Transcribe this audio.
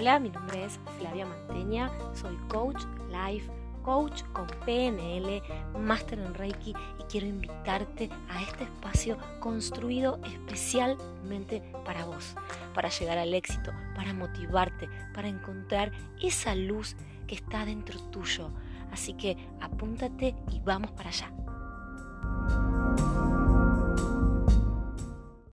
Hola, mi nombre es Flavia Manteña, soy coach life, coach con PNL, máster en Reiki y quiero invitarte a este espacio construido especialmente para vos, para llegar al éxito, para motivarte, para encontrar esa luz que está dentro tuyo. Así que apúntate y vamos para allá.